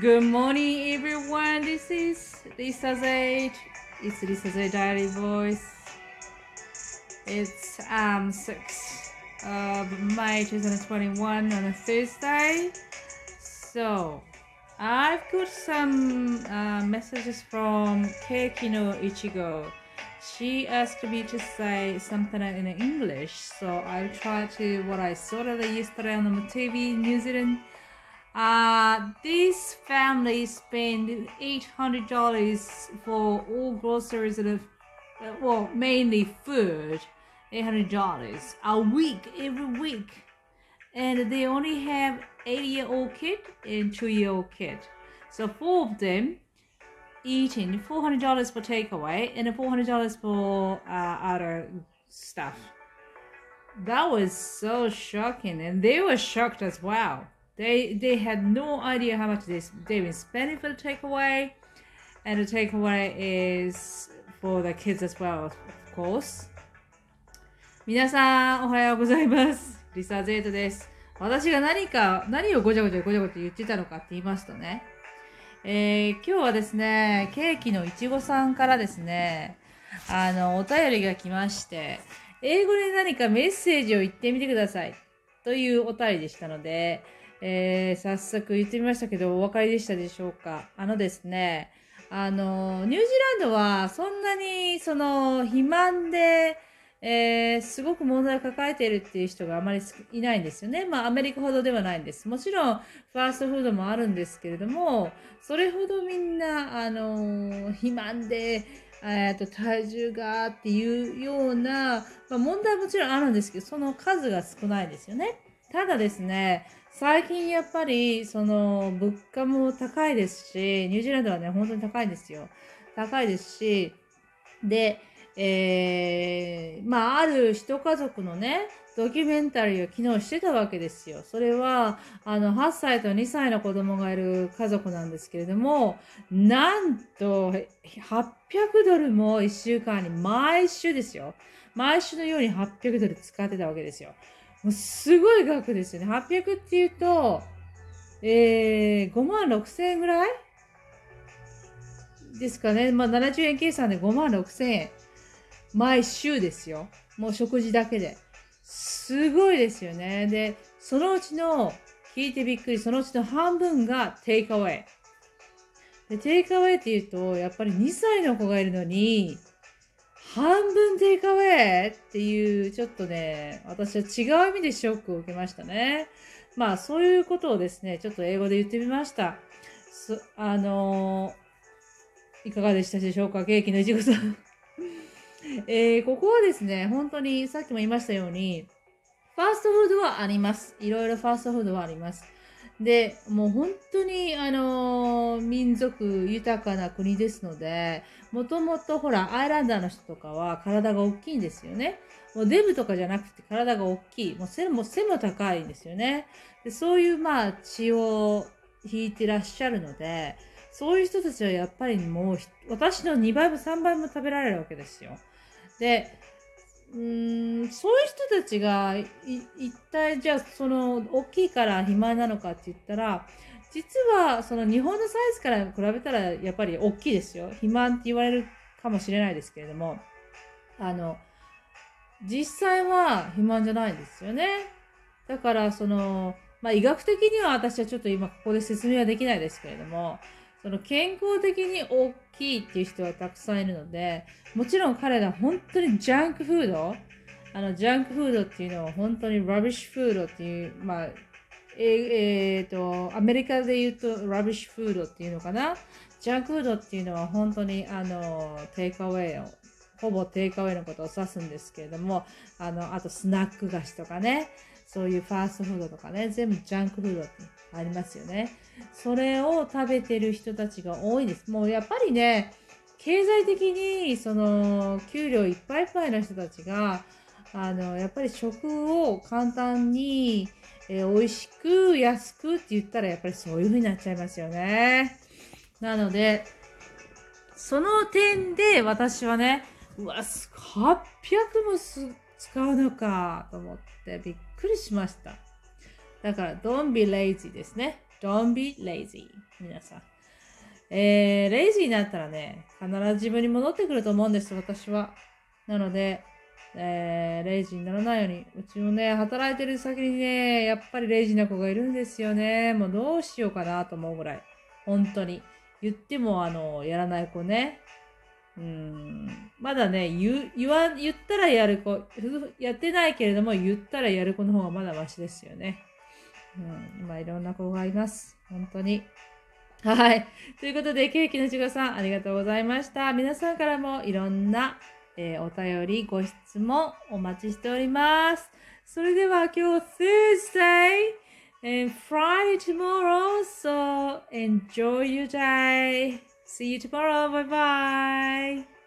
Good morning, everyone. This is Lisa Zaid. It's Lisa Zaid Diary Voice. It's um 6 of May 2021 on a Thursday. So, I've got some uh, messages from Keikino Ichigo. She asked me to say something in English, so I tried to what I saw yesterday on the TV in New Zealand. Uh, this family hundred dollars for all groceries and uh, well, mainly food. Eight hundred dollars a week every week, and they only have eight-year-old kid and two-year-old kid. So four of them eating four hundred dollars for takeaway and four hundred dollars for uh, other stuff. That was so shocking, and they were shocked as well. They they had no idea how much they they've been spending for the takeaway, and the takeaway is for the kids as well, of course. 皆さん、おはようございます。リサ・ゼートです。私が何か、何をごちゃごちゃごちゃごちゃ言ってたのかって言いますとね、えー今日はですね、ケーキのいちごさんからですね、あの、お便りが来まして、英語で何かメッセージを言ってみてください。というお便りでしたので、えー早速言ってみましたけど、お分かりでしたでしょうか？あのですね、あの、ニュージーランドはそんなに、その、肥満で、えーすごく問題を抱えているっていう人があまりいないんですよね。まあ、アメリカほどではないんです。もちろん、ファーストフードもあるんですけれども、それほどみんな、あの、肥満で、えーと体重がっていうような、まあ、問題はもちろんあるんですけど、その数が少ないですよね。ただですね、最近やっぱり、その、物価も高いですし、ニュージーランドはね、本当に高いんですよ。高いですし、で、えー、まあ、ある一家族のね、ドキュメンタリーを昨日してたわけですよ。それは、あの、8歳と2歳の子供がいる家族なんですけれども、なんと、800ドルも1週間に毎週ですよ。毎週のように800ドル使ってたわけですよ。もうすごい額ですよね。800っていうと、えー、5万6千円ぐらい？ですかね。まあ、70円計算で5万6千円。毎週ですよ。もう食事だけで。すごいですよね。で、そのうちの、聞いてびっくり、そのうちの半分がテイクアウェイ。で、テイクアウェイって言うと、やっぱり2歳の子がいるのに、半分テイクアウェイっていう、ちょっとね、私は違う意味でショックを受けましたね。まあ、そういうことをですね、ちょっと英語で言ってみました。すあのーいかがでしたでしょうか？ケーキのいちごさん。えーここはですね、本当にさっきも言いましたように、ファーストフードはあります。いろいろファーストフードはあります。で、もう本当に、あのー民族豊かな国ですので、もともとほら、アイランダーの人とかは体が大きいんですよね。もうデブとかじゃなくて体が大きい。もう背も背も高いんですよね。でそういうまあ血を引いてらっしゃるので、そういう人たちはやっぱりもう私の2倍も3倍も食べられるわけですよ。で、うん、そういう人たちが一体じゃあその大きいから肥満なのかって言ったら、実はその日本のサイズから比べたらやっぱり大きいですよ。肥満って言われるかもしれないですけれども、あの、実際は肥満じゃないんですよね。だからその、まあ医学的には私はちょっと今ここで説明はできないですけれども、その健康的に大きいっていう人はたくさんいるので、もちろん彼ら本当にジャンクフード、あの、ジャンクフードっていうのは本当に rubbish food っていう、まあ、ええーと、アメリカで言うと rubbish food っていうのかな？ジャンクフードっていうのは本当にあの、 takeaway を、ほぼ takeaway のことを指すんですけれども、あの、あとスナック菓子とかね、そういうファーストフードとかね、全部ジャンクフードってありますよね。それを食べてる人たちが多いです。もうやっぱりね、経済的にその給料いっぱいいっぱいの人たちが、あの、やっぱり食を簡単に、えー美味しく安くって言ったらやっぱりそういう風になっちゃいますよね。なので、その点で私はね、うわ、800も使うのかと思ってびっくりしました。だから、don't be lazy ですね。Don't be lazy. 皆さん。えー、レイジーになったらね、必ず自分に戻ってくると思うんです、私は。なので、えー、レイジーにならないように、うちもね、働いてる先にね、やっぱりレイジーな子がいるんですよね。もうどうしようかなと思うぐらい。本当に。言っても、あの、やらない子ね。うん。まだね、言、言わ、言ったらやる子、やってないけれども、言ったらやる子の方がまだマシですよね。うん。今いろんな子がいます。本当に。はい。ということで、ケーキのちごさん、ありがとうございました。皆さんからもいろんな、えー、お便り、ご質問お待ちしております。それでは今日 Thursday and Friday tomorrow, so enjoy your day. See you tomorrow. Bye bye.